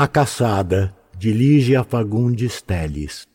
A Caçada, de Lígia Fagundes Teles.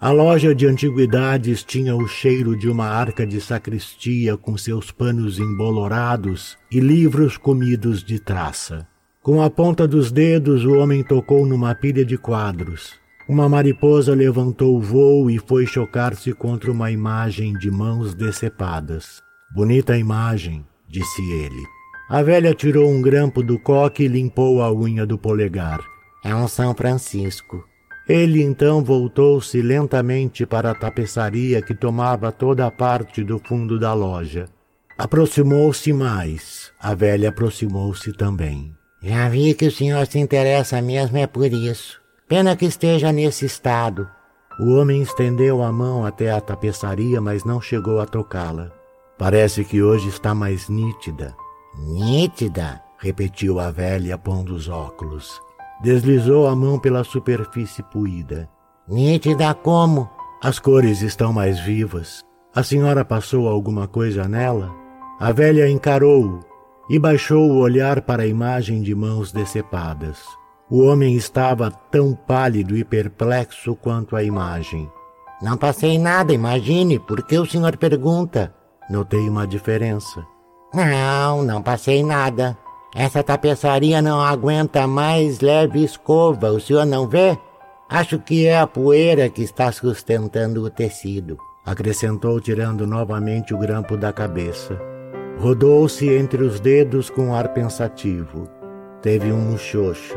A loja de antiguidades tinha o cheiro de uma arca de sacristia com seus panos embolorados e livros comidos de traça. Com a ponta dos dedos, o homem tocou numa pilha de quadros. Uma mariposa levantou o voo e foi chocar-se contra uma imagem de mãos decepadas. Bonita imagem, disse ele. A velha tirou um grampo do coque e limpou a unha do polegar. É um São Francisco. Ele então voltou-se lentamente para a tapeçaria que tomava toda a parte do fundo da loja. Aproximou-se mais. A velha aproximou-se também. Já vi que o senhor se interessa mesmo é por isso. Pena que esteja nesse estado. O homem estendeu a mão até a tapeçaria, mas não chegou a tocá-la. Parece que hoje está mais nítida. Nítida? repetiu a velha, pondo os óculos. Deslizou a mão pela superfície puída. Nítida como? As cores estão mais vivas. A senhora passou alguma coisa nela? A velha encarou-o e baixou o olhar para a imagem de mãos decepadas. O homem estava tão pálido e perplexo quanto a imagem. Não passei nada, imagine, por que o senhor pergunta? Notei uma diferença. Não, não passei nada. Essa tapeçaria não aguenta mais leve escova, o senhor não vê? Acho que é a poeira que está sustentando o tecido. Acrescentou, tirando novamente o grampo da cabeça. Rodou-se entre os dedos com ar pensativo. Teve um muxoxo.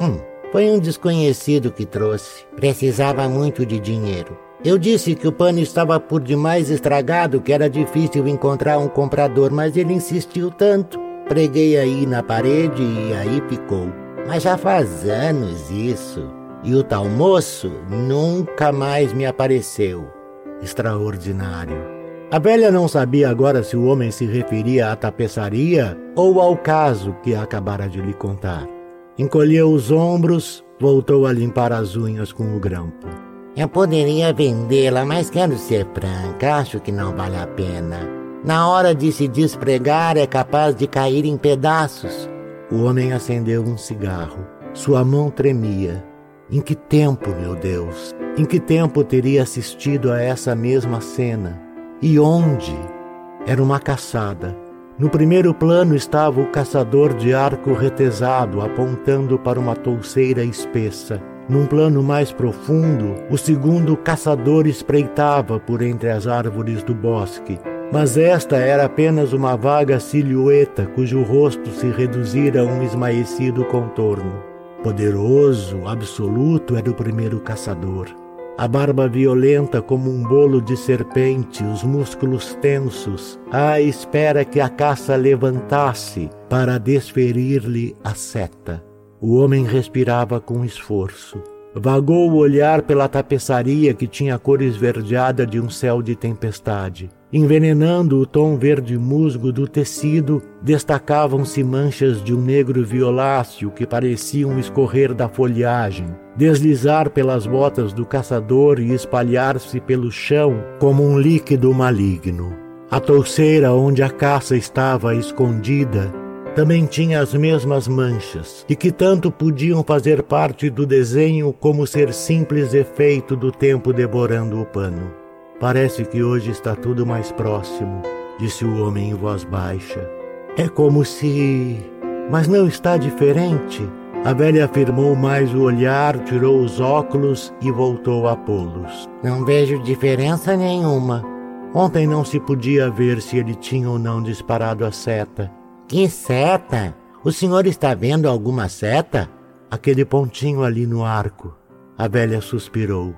Hum, foi um desconhecido que trouxe. Precisava muito de dinheiro. Eu disse que o pano estava por demais estragado, que era difícil encontrar um comprador, mas ele insistiu tanto. Preguei aí na parede e aí ficou. Mas já faz anos isso. E o tal moço nunca mais me apareceu. Extraordinário. A velha não sabia agora se o homem se referia à tapeçaria ou ao caso que acabara de lhe contar. Encolheu os ombros, voltou a limpar as unhas com o grampo. Eu poderia vendê-la, mas quero ser franca, acho que não vale a pena. Na hora de se despregar, é capaz de cair em pedaços. O homem acendeu um cigarro. Sua mão tremia. Em que tempo, meu Deus? Em que tempo teria assistido a essa mesma cena? E onde? Era uma caçada. No primeiro plano estava o caçador de arco retesado apontando para uma touceira espessa. Num plano mais profundo, o segundo caçador espreitava por entre as árvores do bosque. Mas esta era apenas uma vaga silhueta cujo rosto se reduzira a um esmaecido contorno. Poderoso, absoluto era o primeiro caçador. A barba violenta como um bolo de serpente, os músculos tensos, à espera que a caça levantasse para desferir-lhe a seta. O homem respirava com esforço. Vagou o olhar pela tapeçaria que tinha a cor esverdeada de um céu de tempestade. Envenenando o tom verde musgo do tecido, destacavam-se manchas de um negro violáceo que pareciam escorrer da folhagem, deslizar pelas botas do caçador e espalhar-se pelo chão como um líquido maligno. A touceira onde a caça estava escondida também tinha as mesmas manchas, e que tanto podiam fazer parte do desenho como ser simples efeito do tempo devorando o pano. Parece que hoje está tudo mais próximo, disse o homem em voz baixa. É como se. Mas não está diferente. A velha afirmou mais o olhar, tirou os óculos e voltou a pô-los. Não vejo diferença nenhuma. Ontem não se podia ver se ele tinha ou não disparado a seta. Que seta? O senhor está vendo alguma seta? Aquele pontinho ali no arco. A velha suspirou.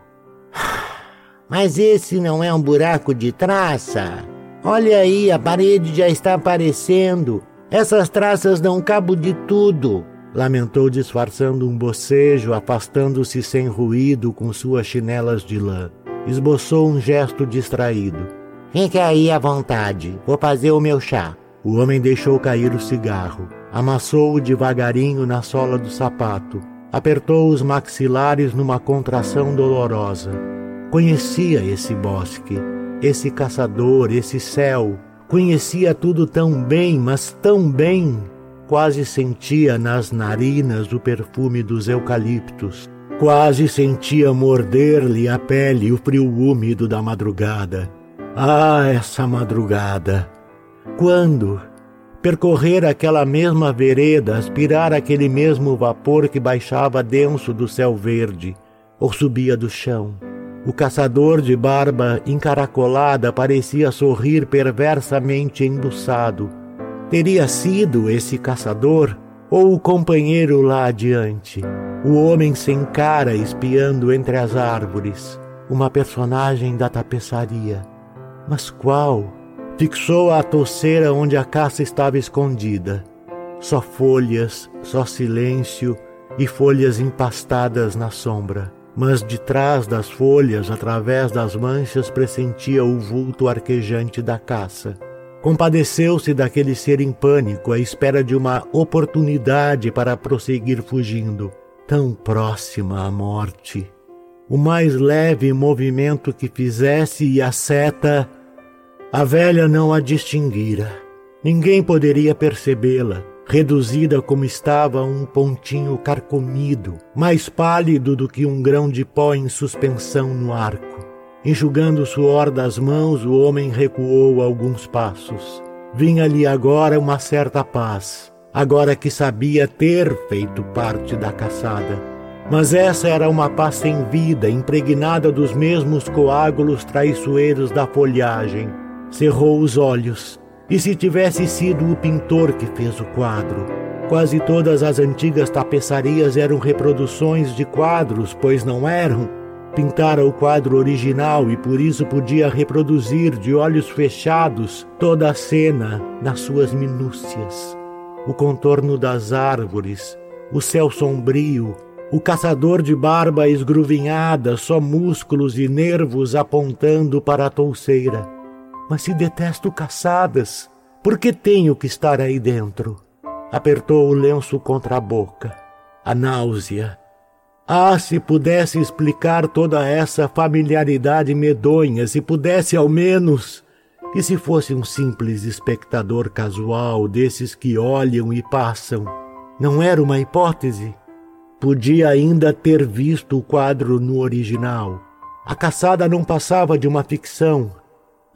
Mas esse não é um buraco de traça? Olha aí, a parede já está aparecendo. Essas traças dão cabo de tudo. Lamentou disfarçando um bocejo, afastando-se sem ruído com suas chinelas de lã. Esboçou um gesto distraído. Fique aí à vontade, vou fazer o meu chá. O homem deixou cair o cigarro, amassou-o devagarinho na sola do sapato, apertou os maxilares numa contração dolorosa. Conhecia esse bosque, esse caçador, esse céu. Conhecia tudo tão bem, mas tão bem. quase sentia nas narinas o perfume dos eucaliptos. Quase sentia morder-lhe a pele o frio úmido da madrugada. Ah, essa madrugada! Quando, percorrer aquela mesma vereda, aspirar aquele mesmo vapor que baixava denso do céu verde ou subia do chão. O caçador de barba encaracolada parecia sorrir perversamente embuçado. Teria sido esse caçador ou o companheiro lá adiante, o homem sem cara espiando entre as árvores, uma personagem da tapeçaria. Mas qual? Fixou a toceira onde a caça estava escondida. Só folhas, só silêncio e folhas empastadas na sombra. Mas de trás das folhas, através das manchas, pressentia o vulto arquejante da caça. Compadeceu-se daquele ser em pânico, à espera de uma oportunidade para prosseguir fugindo, tão próxima à morte. O mais leve movimento que fizesse e a seta a velha não a distinguira. Ninguém poderia percebê-la, reduzida como estava a um pontinho carcomido, mais pálido do que um grão de pó em suspensão no arco. Enxugando o suor das mãos, o homem recuou alguns passos. Vinha-lhe agora uma certa paz, agora que sabia ter feito parte da caçada. Mas essa era uma paz sem vida, impregnada dos mesmos coágulos traiçoeiros da folhagem, cerrou os olhos. E se tivesse sido o pintor que fez o quadro? Quase todas as antigas tapeçarias eram reproduções de quadros, pois não eram. Pintara o quadro original e por isso podia reproduzir de olhos fechados toda a cena nas suas minúcias. O contorno das árvores, o céu sombrio, o caçador de barba esgruvinhada, só músculos e nervos apontando para a touceira mas se detesto caçadas, por que tenho que estar aí dentro? Apertou o lenço contra a boca. A náusea. Ah, se pudesse explicar toda essa familiaridade medonha, se pudesse ao menos. E se fosse um simples espectador casual desses que olham e passam? Não era uma hipótese? Podia ainda ter visto o quadro no original. A caçada não passava de uma ficção,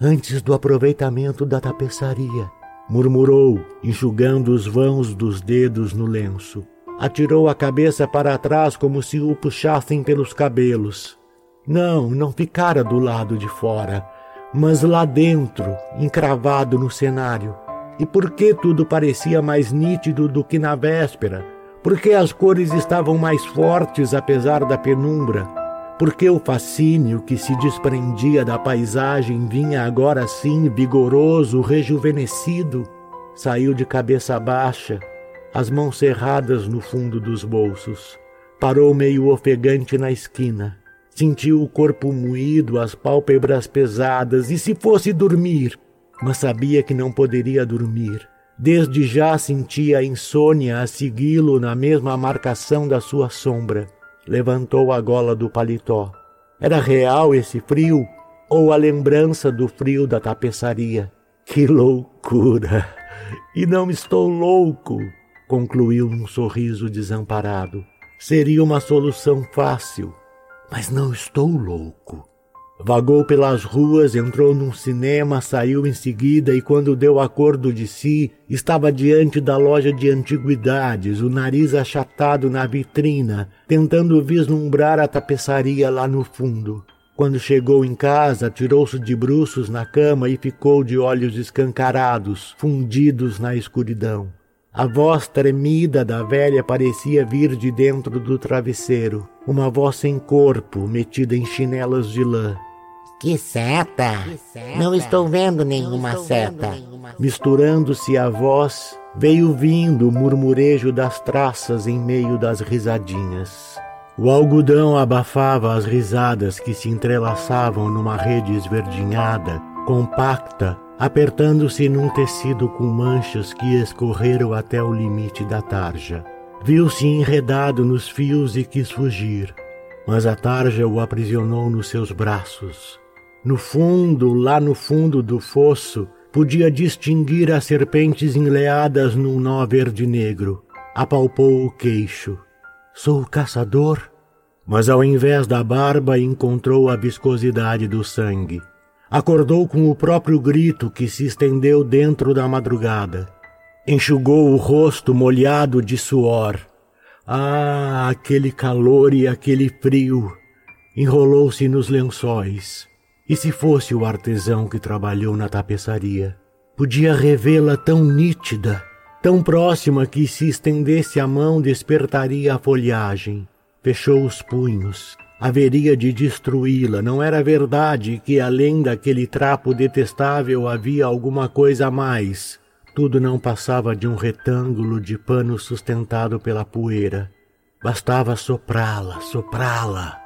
antes do aproveitamento da tapeçaria, murmurou, enxugando os vãos dos dedos no lenço. Atirou a cabeça para trás como se o puxassem pelos cabelos. Não, não ficara do lado de fora, mas lá dentro, encravado no cenário. E por que tudo parecia mais nítido do que na véspera? Por que as cores estavam mais fortes apesar da penumbra? Porque o fascínio que se desprendia da paisagem vinha agora sim vigoroso, rejuvenescido. Saiu de cabeça baixa, as mãos cerradas no fundo dos bolsos. Parou meio ofegante na esquina. Sentiu o corpo moído, as pálpebras pesadas, e se fosse dormir? Mas sabia que não poderia dormir. Desde já sentia a insônia a segui-lo na mesma marcação da sua sombra. Levantou a gola do paletó. Era real esse frio ou a lembrança do frio da tapeçaria? Que loucura! E não estou louco, concluiu num sorriso desamparado. Seria uma solução fácil, mas não estou louco. Vagou pelas ruas, entrou num cinema, saiu em seguida e, quando deu acordo de si, estava diante da loja de antiguidades, o nariz achatado na vitrina, tentando vislumbrar a tapeçaria lá no fundo. Quando chegou em casa, tirou-se de bruços na cama e ficou de olhos escancarados, fundidos na escuridão. A voz tremida da velha parecia vir de dentro do travesseiro, uma voz sem corpo, metida em chinelas de lã. Que seta? Não estou vendo nenhuma seta. Misturando-se a voz, veio vindo o murmurejo das traças em meio das risadinhas. O algodão abafava as risadas que se entrelaçavam numa rede esverdinhada, compacta, apertando-se num tecido com manchas que escorreram até o limite da tarja. Viu-se enredado nos fios e quis fugir, mas a tarja o aprisionou nos seus braços. No fundo, lá no fundo do fosso, podia distinguir as serpentes enleadas num nó verde-negro. Apalpou o queixo. Sou caçador? Mas ao invés da barba encontrou a viscosidade do sangue. Acordou com o próprio grito que se estendeu dentro da madrugada. Enxugou o rosto molhado de suor. Ah, aquele calor e aquele frio! Enrolou-se nos lençóis. E se fosse o artesão que trabalhou na tapeçaria? Podia revê-la tão nítida, tão próxima que se estendesse a mão despertaria a folhagem. Fechou os punhos, haveria de destruí-la. Não era verdade que além daquele trapo detestável havia alguma coisa a mais. Tudo não passava de um retângulo de pano sustentado pela poeira. Bastava soprá-la, soprá-la.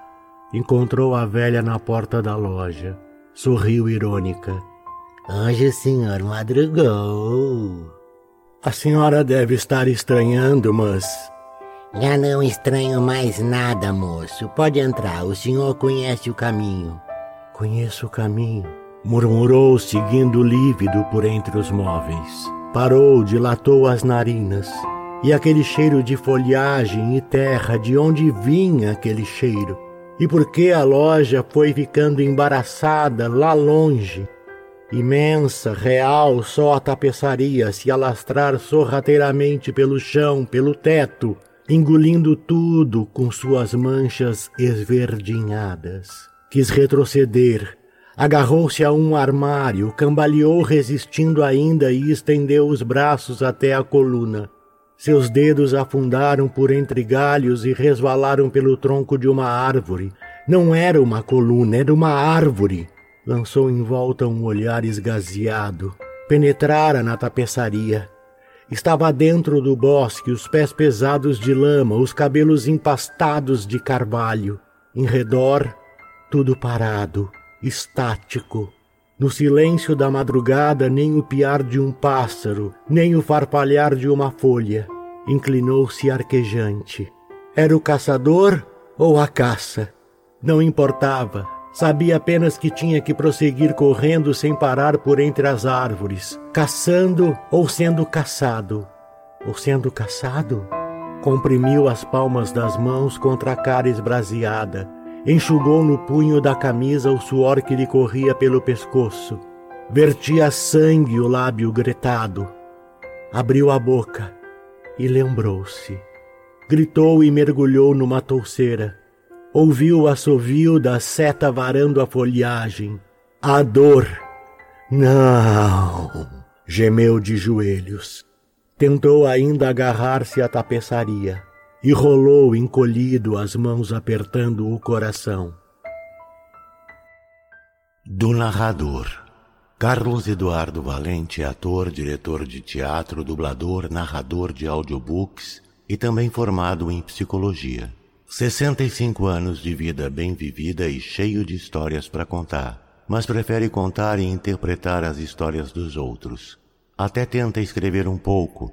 Encontrou a velha na porta da loja. Sorriu irônica. Hoje o senhor madrugou. A senhora deve estar estranhando, mas já não estranho mais nada, moço. Pode entrar, o senhor conhece o caminho. Conheço o caminho, murmurou, seguindo lívido por entre os móveis. Parou, dilatou as narinas. E aquele cheiro de folhagem e terra, de onde vinha aquele cheiro? E por que a loja foi ficando embaraçada lá longe? Imensa, real, só a tapeçaria se alastrar sorrateiramente pelo chão, pelo teto, engolindo tudo com suas manchas esverdinhadas. Quis retroceder, agarrou-se a um armário, cambaleou resistindo ainda e estendeu os braços até a coluna. Seus dedos afundaram por entre galhos e resvalaram pelo tronco de uma árvore. Não era uma coluna, era uma árvore. Lançou em volta um olhar esgazeado. Penetrara na tapeçaria. Estava dentro do bosque, os pés pesados de lama, os cabelos empastados de carvalho. Em redor, tudo parado, estático. No silêncio da madrugada, nem o piar de um pássaro, nem o farfalhar de uma folha. Inclinou-se arquejante. Era o caçador ou a caça? Não importava. Sabia apenas que tinha que prosseguir correndo sem parar por entre as árvores, caçando ou sendo caçado. Ou sendo caçado? Comprimiu as palmas das mãos contra a cara esbraseada, enxugou no punho da camisa o suor que lhe corria pelo pescoço. Vertia sangue o lábio gretado. Abriu a boca e lembrou-se. Gritou e mergulhou numa touceira ouviu o assovio da seta varando a folhagem. A dor. Não! Gemeu de joelhos. Tentou ainda agarrar-se à tapeçaria e rolou encolhido, as mãos apertando o coração. Do narrador. Carlos Eduardo Valente ator, diretor de teatro, dublador, narrador de audiobooks e também formado em psicologia. 65 anos de vida bem vivida e cheio de histórias para contar, mas prefere contar e interpretar as histórias dos outros. Até tenta escrever um pouco,